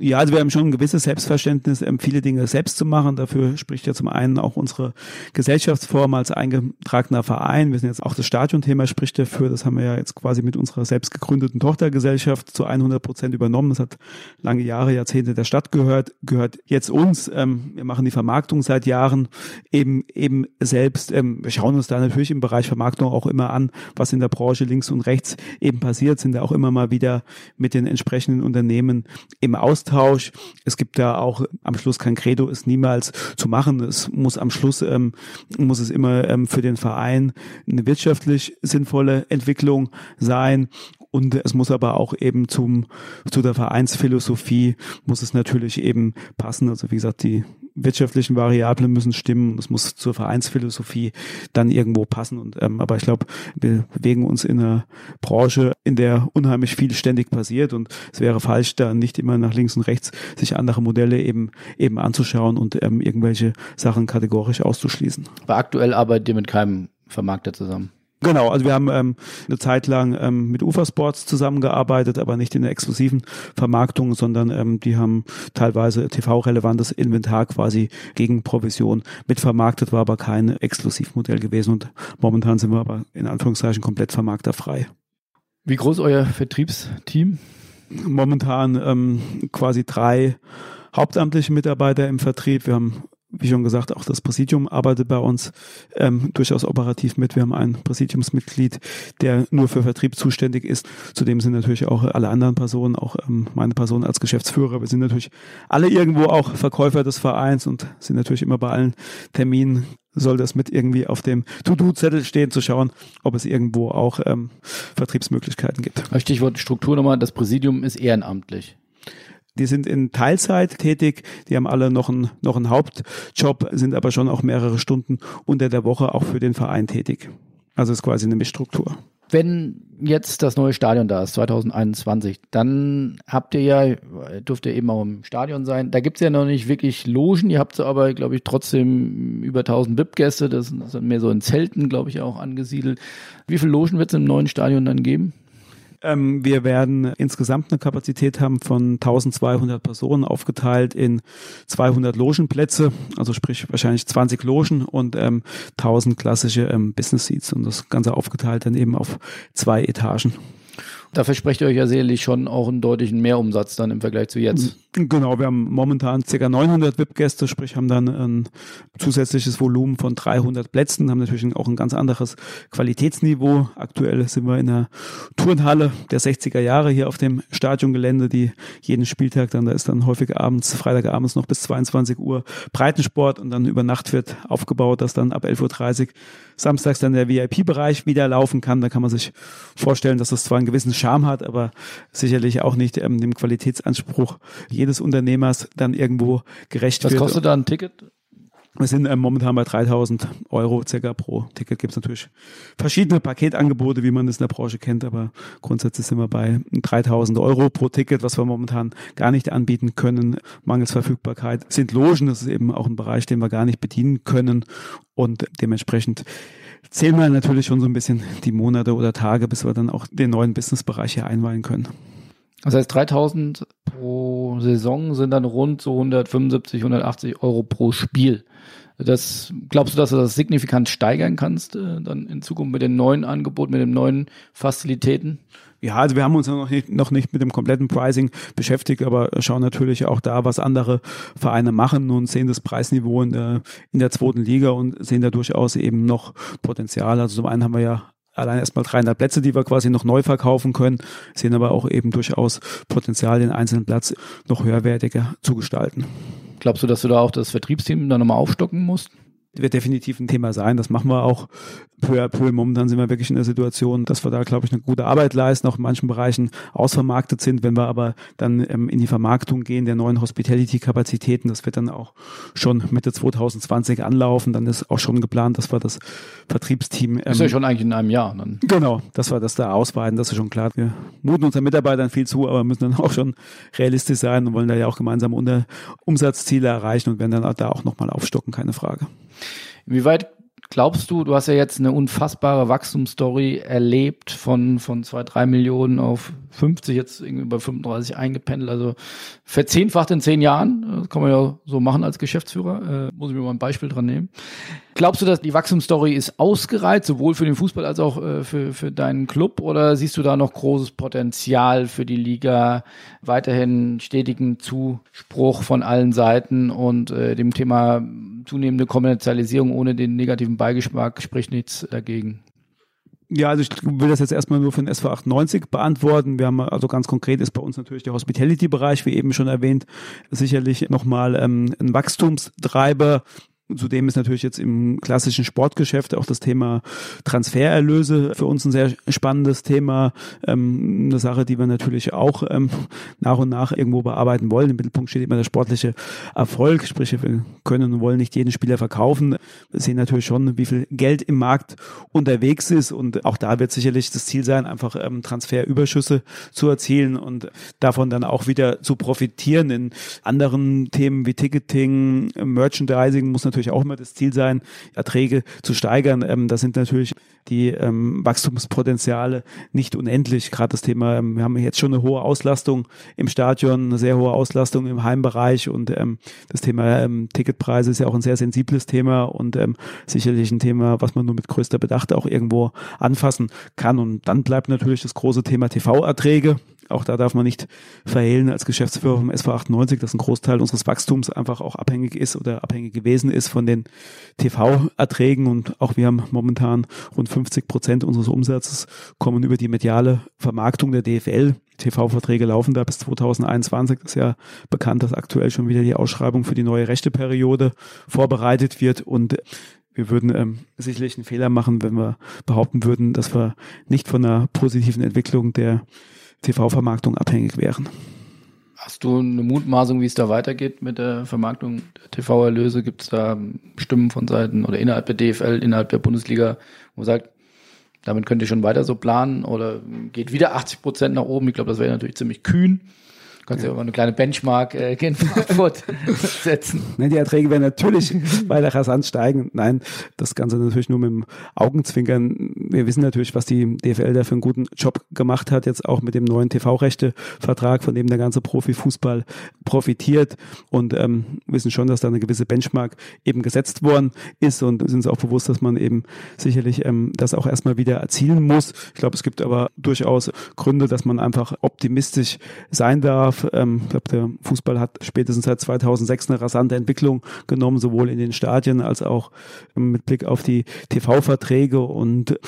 Ja, also wir haben schon ein gewisses Selbstverständnis, ähm, viele Dinge selbst zu machen. Dafür spricht ja zum einen auch unsere Gesellschaftsform als eingetragener Verein. Wir sind jetzt auch das Stadionthema spricht dafür. Das haben wir ja jetzt quasi mit unserer selbst gegründeten Tochtergesellschaft zu 100 Prozent übernommen. Das hat lange Jahre, Jahrzehnte der Stadt gehört, gehört jetzt uns. Ähm, wir machen die Vermarktung seit Jahren eben, eben selbst. Ähm, wir schauen uns da natürlich im Bereich Vermarktung auch immer an, was in der Branche links und rechts eben passiert, sind da auch immer mal wieder mit den entsprechenden Unternehmen im Austausch. Es gibt da auch am Schluss kein Credo, ist niemals zu machen. Es muss am Schluss, ähm, muss es immer ähm, für den Verein eine wirtschaftlich sinnvolle Entwicklung sein. Und es muss aber auch eben zum, zu der Vereinsphilosophie muss es natürlich eben passen. Also wie gesagt, die wirtschaftlichen Variablen müssen stimmen. Das muss zur Vereinsphilosophie dann irgendwo passen. Und ähm, aber ich glaube, wir bewegen uns in einer Branche, in der unheimlich viel ständig passiert. Und es wäre falsch, da nicht immer nach links und rechts sich andere Modelle eben eben anzuschauen und ähm, irgendwelche Sachen kategorisch auszuschließen. Aber aktuell arbeitet ihr mit keinem Vermarkter zusammen? Genau, also wir haben ähm, eine Zeit lang ähm, mit Ufer Sports zusammengearbeitet, aber nicht in der exklusiven Vermarktung, sondern ähm, die haben teilweise TV-relevantes Inventar quasi gegen Provision mitvermarktet, war aber kein Exklusivmodell gewesen und momentan sind wir aber in Anführungszeichen komplett vermarkterfrei. Wie groß euer Vertriebsteam? Momentan ähm, quasi drei hauptamtliche Mitarbeiter im Vertrieb. Wir haben wie schon gesagt, auch das Präsidium arbeitet bei uns ähm, durchaus operativ mit. Wir haben ein Präsidiumsmitglied, der nur für Vertrieb zuständig ist. Zudem sind natürlich auch alle anderen Personen, auch ähm, meine Person als Geschäftsführer. Wir sind natürlich alle irgendwo auch Verkäufer des Vereins und sind natürlich immer bei allen Terminen soll das mit irgendwie auf dem To-Do-Zettel stehen, zu schauen, ob es irgendwo auch ähm, Vertriebsmöglichkeiten gibt. Stichwort Struktur nochmal, das Präsidium ist ehrenamtlich. Die sind in Teilzeit tätig, die haben alle noch einen, noch einen Hauptjob, sind aber schon auch mehrere Stunden unter der Woche auch für den Verein tätig. Also ist quasi eine Mischstruktur. Wenn jetzt das neue Stadion da ist, 2021, dann habt ihr ja, dürft ihr eben auch im Stadion sein, da gibt es ja noch nicht wirklich Logen, ihr habt aber, glaube ich, trotzdem über 1000 VIP-Gäste, das sind mehr so in Zelten, glaube ich, auch angesiedelt. Wie viele Logen wird es im neuen Stadion dann geben? Ähm, wir werden insgesamt eine Kapazität haben von 1200 Personen aufgeteilt in 200 Logenplätze, also sprich wahrscheinlich 20 Logen und ähm, 1000 klassische ähm, Business Seats und das Ganze aufgeteilt dann eben auf zwei Etagen. Da versprecht ihr euch ja sicherlich schon auch einen deutlichen Mehrumsatz dann im Vergleich zu jetzt. Genau, wir haben momentan ca. 900 VIP-Gäste, sprich haben dann ein zusätzliches Volumen von 300 Plätzen, haben natürlich auch ein ganz anderes Qualitätsniveau. Aktuell sind wir in der Turnhalle der 60er Jahre hier auf dem Stadiongelände, die jeden Spieltag dann, da ist dann häufig abends, Freitagabends noch bis 22 Uhr Breitensport und dann über Nacht wird aufgebaut, dass dann ab 11.30 Uhr samstags dann der VIP-Bereich wieder laufen kann. Da kann man sich vorstellen, dass das zwar einen gewissen Charme hat, aber sicherlich auch nicht ähm, dem Qualitätsanspruch jedes Unternehmers dann irgendwo gerecht Was wird. Was kostet da ein Ticket? Wir sind ähm, momentan bei 3000 Euro circa pro Ticket. Gibt es natürlich verschiedene Paketangebote, wie man das in der Branche kennt, aber grundsätzlich sind wir bei 3000 Euro pro Ticket, was wir momentan gar nicht anbieten können. Mangels Verfügbarkeit sind Logen, das ist eben auch ein Bereich, den wir gar nicht bedienen können und dementsprechend zählen wir natürlich schon so ein bisschen die Monate oder Tage, bis wir dann auch den neuen Businessbereich hier einweihen können. Das heißt, 3000 pro Saison sind dann rund so 175, 180 Euro pro Spiel. Das glaubst du, dass du das signifikant steigern kannst, äh, dann in Zukunft mit den neuen Angeboten, mit den neuen Fazilitäten? Ja, also wir haben uns noch nicht, noch nicht mit dem kompletten Pricing beschäftigt, aber schauen natürlich auch da, was andere Vereine machen und sehen das Preisniveau in der, in der zweiten Liga und sehen da durchaus eben noch Potenzial. Also zum einen haben wir ja allein erstmal 300 Plätze, die wir quasi noch neu verkaufen können, sehen aber auch eben durchaus Potenzial, den einzelnen Platz noch höherwertiger zu gestalten. Glaubst du, dass du da auch das Vertriebsteam dann nochmal aufstocken musst? Wird definitiv ein Thema sein. Das machen wir auch peu à peu. Momentan sind wir wirklich in der Situation, dass wir da, glaube ich, eine gute Arbeit leisten, auch in manchen Bereichen ausvermarktet sind. Wenn wir aber dann ähm, in die Vermarktung gehen der neuen Hospitality-Kapazitäten, das wird dann auch schon Mitte 2020 anlaufen. Dann ist auch schon geplant, dass wir das Vertriebsteam. Ähm, ist ja schon eigentlich in einem Jahr. Dann. Genau, dass wir das da ausweiten, das ist schon klar. Wir muten unseren Mitarbeitern viel zu, aber müssen dann auch schon realistisch sein und wollen da ja auch gemeinsam unter Umsatzziele erreichen und werden dann da auch nochmal aufstocken, keine Frage. Inwieweit glaubst du, du hast ja jetzt eine unfassbare Wachstumsstory erlebt von, von zwei, drei Millionen auf 50, jetzt irgendwie bei 35 eingependelt, also verzehnfacht in zehn Jahren. Das kann man ja so machen als Geschäftsführer. Äh, muss ich mir mal ein Beispiel dran nehmen. Glaubst du, dass die Wachstumsstory ist ausgereizt, sowohl für den Fußball als auch äh, für, für deinen Club? Oder siehst du da noch großes Potenzial für die Liga, weiterhin stetigen Zuspruch von allen Seiten und äh, dem Thema zunehmende Kommerzialisierung ohne den negativen Beigeschmack spricht nichts dagegen? Ja, also ich will das jetzt erstmal nur für den SV 98 beantworten. Wir haben also ganz konkret ist bei uns natürlich der Hospitality-Bereich, wie eben schon erwähnt, sicherlich nochmal ähm, ein Wachstumstreiber. Zudem ist natürlich jetzt im klassischen Sportgeschäft auch das Thema Transfererlöse für uns ein sehr spannendes Thema. Ähm, eine Sache, die wir natürlich auch ähm, nach und nach irgendwo bearbeiten wollen. Im Mittelpunkt steht immer der sportliche Erfolg. Sprich, wir können und wollen nicht jeden Spieler verkaufen. Wir sehen natürlich schon, wie viel Geld im Markt unterwegs ist. Und auch da wird sicherlich das Ziel sein, einfach ähm, Transferüberschüsse zu erzielen und davon dann auch wieder zu profitieren. In anderen Themen wie Ticketing, Merchandising muss natürlich natürlich auch immer das Ziel sein, Erträge zu steigern. Ähm, das sind natürlich die ähm, Wachstumspotenziale nicht unendlich. Gerade das Thema, ähm, wir haben jetzt schon eine hohe Auslastung im Stadion, eine sehr hohe Auslastung im Heimbereich und ähm, das Thema ähm, Ticketpreise ist ja auch ein sehr sensibles Thema und ähm, sicherlich ein Thema, was man nur mit größter Bedacht auch irgendwo anfassen kann. Und dann bleibt natürlich das große Thema TV-Erträge. Auch da darf man nicht verhehlen als Geschäftsführer vom SV 98, dass ein Großteil unseres Wachstums einfach auch abhängig ist oder abhängig gewesen ist von den TV-Erträgen. Und auch wir haben momentan rund 50 Prozent unseres Umsatzes kommen über die mediale Vermarktung der DFL. TV-Verträge laufen da bis 2021. Das ist ja bekannt, dass aktuell schon wieder die Ausschreibung für die neue Rechteperiode vorbereitet wird. Und wir würden ähm, sicherlich einen Fehler machen, wenn wir behaupten würden, dass wir nicht von einer positiven Entwicklung der TV-Vermarktung abhängig wären. Hast du eine Mutmaßung, wie es da weitergeht mit der Vermarktung der TV-Erlöse? Gibt es da Stimmen von Seiten oder innerhalb der DFL, innerhalb der Bundesliga, wo man sagt, damit könnt ihr schon weiter so planen oder geht wieder 80 Prozent nach oben? Ich glaube, das wäre natürlich ziemlich kühn. Kannst ja, ja mal eine kleine Benchmark äh, in (laughs) Frankfurt setzen. Ne, die Erträge werden natürlich weiter rasant steigen. Nein, das Ganze natürlich nur mit dem Augenzwinkern. Wir wissen natürlich, was die DFL da für einen guten Job gemacht hat, jetzt auch mit dem neuen TV-Rechte-Vertrag, von dem der ganze Profifußball profitiert und ähm, wissen schon, dass da eine gewisse Benchmark eben gesetzt worden ist und sind uns auch bewusst, dass man eben sicherlich ähm, das auch erstmal wieder erzielen muss. Ich glaube, es gibt aber durchaus Gründe, dass man einfach optimistisch sein darf Ähm, ich glaube, der Fußball hat spätestens seit 2006 eine rasante Entwicklung genommen, sowohl in den Stadien als auch mit Blick auf die TV-Verträge und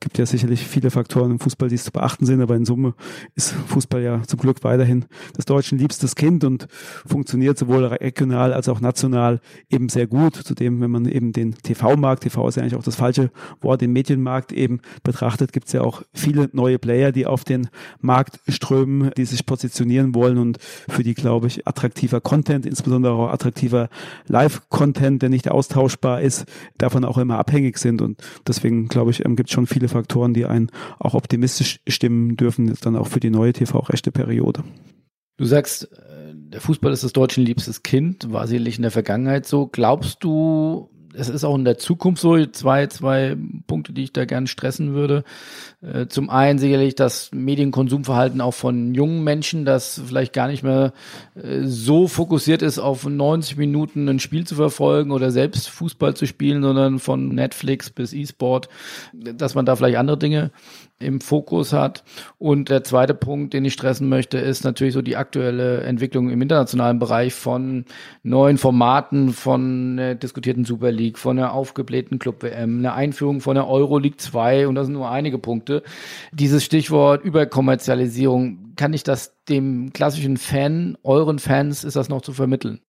gibt ja sicherlich viele Faktoren im Fußball, die es zu beachten sind, aber in Summe ist Fußball ja zum Glück weiterhin das Deutschen liebstes Kind und funktioniert sowohl regional als auch national eben sehr gut. Zudem, wenn man eben den TV-Markt, TV ist ja eigentlich auch das falsche Wort, den Medienmarkt eben betrachtet, gibt es ja auch viele neue Player, die auf den Markt strömen, die sich positionieren wollen und für die, glaube ich, attraktiver Content, insbesondere auch attraktiver Live-Content, der nicht austauschbar ist, davon auch immer abhängig sind. Und deswegen, glaube ich, ähm, gibt es schon viele Faktoren, die einen auch optimistisch stimmen dürfen, dann auch für die neue TV-rechte Periode. Du sagst, äh, der Fußball ist das Deutschen liebstes Kind, war sicherlich in der Vergangenheit so. Glaubst du, es ist auch in der Zukunft so, zwei, zwei Punkte, die ich da gerne stressen würde. Äh, zum einen sicherlich das Medienkonsumverhalten auch von jungen Menschen, das vielleicht gar nicht mehr äh, so fokussiert ist, auf 90 Minuten ein Spiel zu verfolgen oder selbst Fußball zu spielen, sondern von Netflix bis E-Sport, dass man da vielleicht andere Dinge im Fokus hat. Und der zweite Punkt, den ich stressen möchte, ist natürlich so die aktuelle Entwicklung im internationalen Bereich von neuen Formaten, von der diskutierten Super League, von der aufgeblähten Club WM, eine Einführung von der Euro League 2 und das sind nur einige Punkte. Dieses Stichwort Überkommerzialisierung, kann ich das dem klassischen Fan, euren Fans, ist das noch zu vermitteln?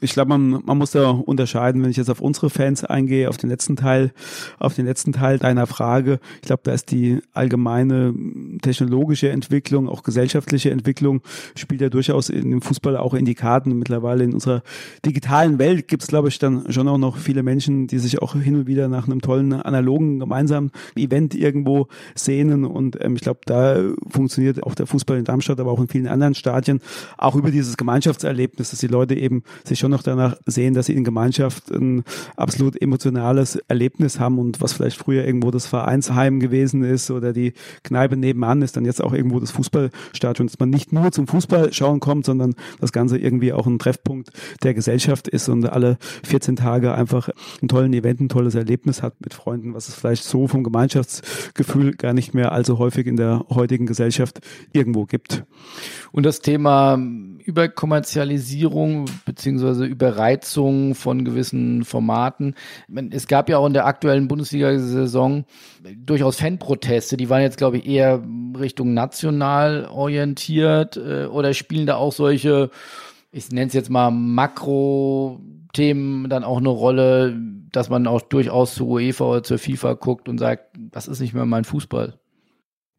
Ich glaube, man, man muss da unterscheiden, wenn ich jetzt auf unsere Fans eingehe, auf den letzten Teil, auf den letzten Teil deiner Frage. Ich glaube, da ist die allgemeine technologische Entwicklung, auch gesellschaftliche Entwicklung, spielt ja durchaus in dem Fußball auch in die Karten. Mittlerweile in unserer digitalen Welt gibt es, glaube ich, dann schon auch noch viele Menschen, die sich auch hin und wieder nach einem tollen analogen gemeinsamen Event irgendwo sehnen. Und ähm, ich glaube, da funktioniert auch der Fußball in Darmstadt, aber auch in vielen anderen Stadien, auch über dieses Gemeinschaftserlebnis, dass die Leute eben sich schon noch danach sehen, dass sie in Gemeinschaft ein absolut emotionales Erlebnis haben und was vielleicht früher irgendwo das Vereinsheim gewesen ist oder die Kneipe nebenan ist dann jetzt auch irgendwo das Fußballstadion, dass man nicht nur zum Fußball schauen kommt, sondern das Ganze irgendwie auch ein Treffpunkt der Gesellschaft ist und alle 14 Tage einfach einen tollen Event, ein tolles Erlebnis hat mit Freunden, was es vielleicht so vom Gemeinschaftsgefühl gar nicht mehr allzu häufig in der heutigen Gesellschaft irgendwo gibt. Und das Thema Überkommerzialisierung beziehungsweise Überreizung von gewissen Formaten. Es gab ja auch in der aktuellen Bundesliga-Saison durchaus Fanproteste, die waren jetzt, glaube ich, eher Richtung national orientiert äh, oder spielen da auch solche, ich nenne es jetzt mal Makro-Themen dann auch eine Rolle, dass man auch durchaus zur UEFA oder zur FIFA guckt und sagt, das ist nicht mehr mein Fußball.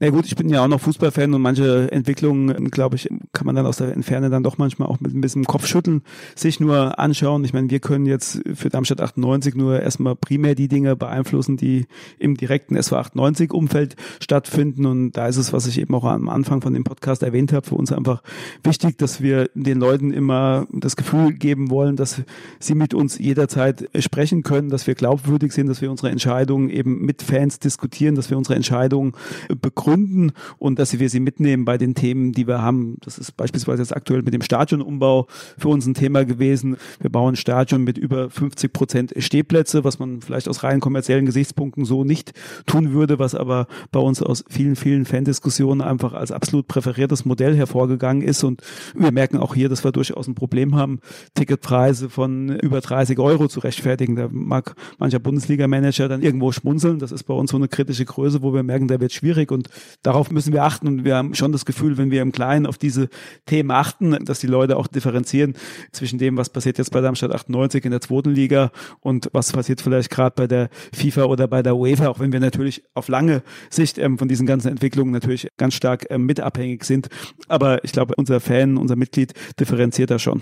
Na gut, ich bin ja auch noch Fußballfan und manche Entwicklungen, glaube ich, kann man dann aus der Entferne dann doch manchmal auch mit ein bisschen Kopfschütteln sich nur anschauen. Ich meine, wir können jetzt für Darmstadt 98 nur erstmal primär die Dinge beeinflussen, die im direkten SV 98 Umfeld stattfinden und da ist es, was ich eben auch am Anfang von dem Podcast erwähnt habe, für uns einfach wichtig, dass wir den Leuten immer das Gefühl geben wollen, dass sie mit uns jederzeit sprechen können, dass wir glaubwürdig sind, dass wir unsere Entscheidungen eben mit Fans diskutieren, dass wir unsere Entscheidungen begründen und dass wir sie mitnehmen bei den Themen, die wir haben. Das ist beispielsweise jetzt aktuell mit dem Stadionumbau für uns ein Thema gewesen. Wir bauen ein Stadion mit über 50 Prozent Stehplätze, was man vielleicht aus rein kommerziellen Gesichtspunkten so nicht tun würde, was aber bei uns aus vielen, vielen Fan-Diskussionen einfach als absolut präferiertes Modell hervorgegangen ist. Und wir merken auch hier, dass wir durchaus ein Problem haben, Ticketpreise von über 30 Euro zu rechtfertigen. Da mag mancher Bundesliga-Manager dann irgendwo schmunzeln. Das ist bei uns so eine kritische Größe, wo wir merken, da wird schwierig. Und darauf müssen wir achten und wir haben schon das Gefühl, wenn wir im Kleinen auf diese Themen achten, dass die Leute auch differenzieren zwischen dem, was passiert jetzt bei Darmstadt 98 in der zweiten Liga und was passiert vielleicht gerade bei der FIFA oder bei der UEFA, auch wenn wir natürlich auf lange Sicht ähm, von diesen ganzen Entwicklungen natürlich ganz stark ähm, mit abhängig sind. Aber ich glaube, unser Fan, unser Mitglied differenziert da schon.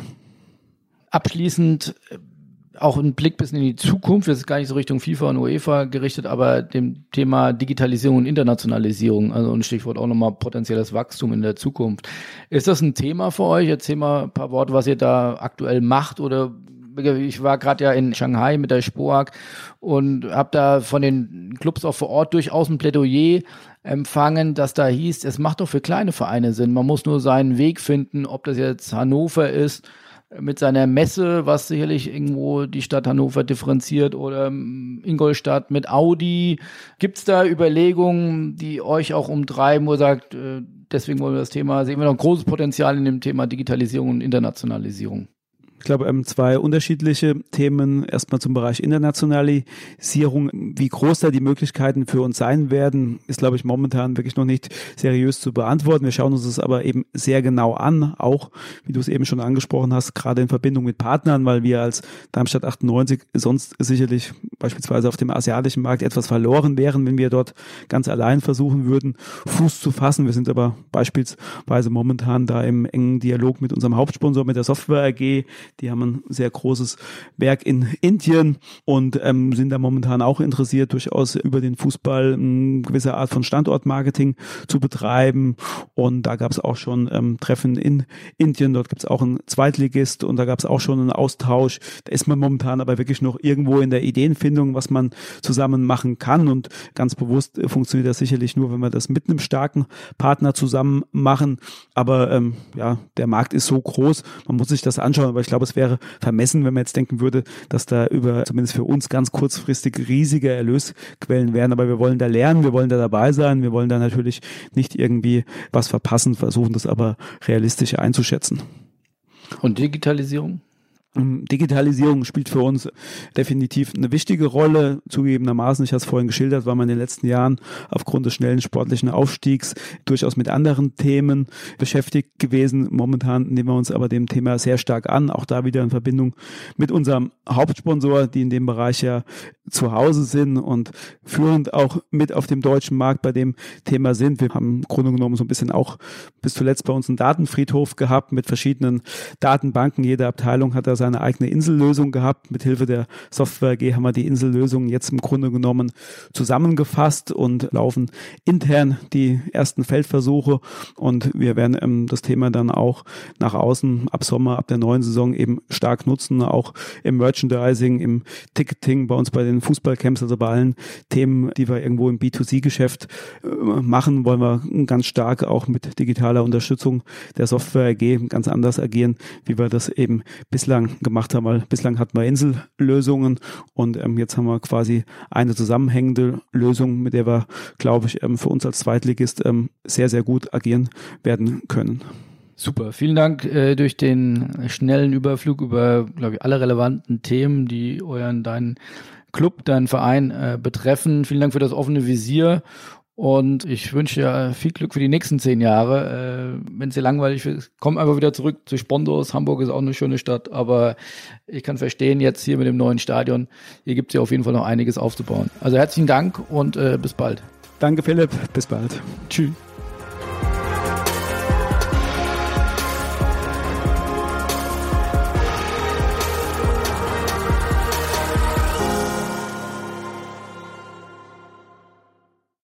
Abschließend auch ein Blick bis in die Zukunft, das ist gar nicht so Richtung FIFA und UEFA gerichtet, aber dem Thema Digitalisierung und Internationalisierung, also ein Stichwort auch nochmal potenzielles Wachstum in der Zukunft. Ist das ein Thema für euch? Erzähl mal ein paar Worte, was ihr da aktuell macht oder ich war gerade ja in Shanghai mit der Spoag und habe da von den Clubs auch vor Ort durchaus ein Plädoyer empfangen, dass da hieß, es macht doch für kleine Vereine Sinn. Man muss nur seinen Weg finden, ob das jetzt Hannover ist mit seiner Messe, was sicherlich irgendwo die Stadt Hannover differenziert oder Ingolstadt mit Audi. Gibt's da Überlegungen, die euch auch umtreiben, wo ihr sagt, äh, deswegen wollen wir das Thema, sehen wir noch ein großes Potenzial in dem Thema Digitalisierung und Internationalisierung. Ich glaube, ähm, zwei unterschiedliche Themen. Erstmal zum Bereich Internationalisierung. Wie groß da die Möglichkeiten für uns sein werden, ist, glaube ich, momentan wirklich noch nicht seriös zu beantworten. Wir schauen uns das aber eben sehr genau an, auch, wie du es eben schon angesprochen hast, gerade in Verbindung mit Partnern, weil wir als Darmstadt 98 sonst sicherlich beispielsweise auf dem asiatischen Markt etwas verloren wären, wenn wir dort ganz allein versuchen würden, Fuß zu fassen. Wir sind aber beispielsweise momentan da im engen Dialog mit unserem Hauptsponsor, mit der Software AG, die haben ein sehr großes Werk in Indien und ähm, sind da momentan auch interessiert, durchaus über den Fußball eine gewisse Art von Standortmarketing zu betreiben. Und da gab es auch schon ähm, Treffen in Indien. Dort gibt es auch einen Zweitligist und da gab es auch schon einen Austausch. Da ist man momentan aber wirklich noch irgendwo in der Ideenfindung, was man zusammen machen kann. Und ganz bewusst äh, funktioniert das sicherlich nur, wenn wir das mit einem starken Partner zusammen machen. Aber ähm, ja, der Markt ist so groß, man muss sich das anschauen. Aber ich glaube, glaube, es wäre vermessen, wenn man jetzt denken würde, dass da über zumindest für uns ganz kurzfristig riesige Erlösquellen wären. Aber wir wollen da lernen, wir wollen da dabei sein, wir wollen da natürlich nicht irgendwie was verpassen, versuchen das aber realistisch einzuschätzen. Und Digitalisierung? Ähm, Digitalisierung spielt für uns definitiv eine wichtige Rolle. Zugegebenermaßen, ich habe es vorhin geschildert, war man in den letzten Jahren aufgrund des schnellen sportlichen Aufstiegs durchaus mit anderen Themen beschäftigt gewesen. Momentan nehmen wir uns aber dem Thema sehr stark an, auch da wieder in Verbindung mit unserem Hauptsponsor, die in dem Bereich ja zu Hause sind und führend auch mit auf dem deutschen Markt bei dem Thema sind. Wir haben im Grunde genommen so ein bisschen auch bis zuletzt bei uns einen Datenfriedhof gehabt mit verschiedenen Datenbanken. Jede Abteilung hat da seine eigene Insellösung gehabt. Mit Hilfe der Software G haben wir die Insellösung jetzt im Grunde genommen zusammengefasst und laufen intern die ersten Feldversuche und wir werden ähm, das Thema dann auch nach außen ab Sommer, ab der neuen Saison eben stark nutzen, auch im Merchandising, im Ticketing, bei uns bei den Fußballcamps, also bei allen Themen, die wir irgendwo im B2C-Geschäft äh, machen, wollen wir ganz stark auch mit digitaler Unterstützung der Software AG ganz anders agieren, wie wir das eben bislang gemacht haben, weil bislang hatten wir Insellösungen und ähm, jetzt haben wir quasi eine zusammenhängende Lösung, mit der wir, glaube ich, ähm, für uns als Zweitligist ähm, sehr, sehr gut agieren werden können. Super, vielen Dank äh, durch den schnellen Überflug über, glaube ich, alle relevanten Themen, die euren, deinen Club, deinen Verein äh, betreffen. Vielen Dank für das offene Visier und ich wünsche dir viel Glück für die nächsten zehn Jahre. Äh, Wenn es dir langweilig ist, komm einfach wieder zurück zu Spondos. Hamburg ist auch eine schöne Stadt, aber ich kann verstehen, jetzt hier mit dem neuen Stadion, hier gibt es ja auf jeden Fall noch einiges aufzubauen. Also herzlichen Dank und äh, bis bald. Danke, Philipp. Bis bald. Tschüss.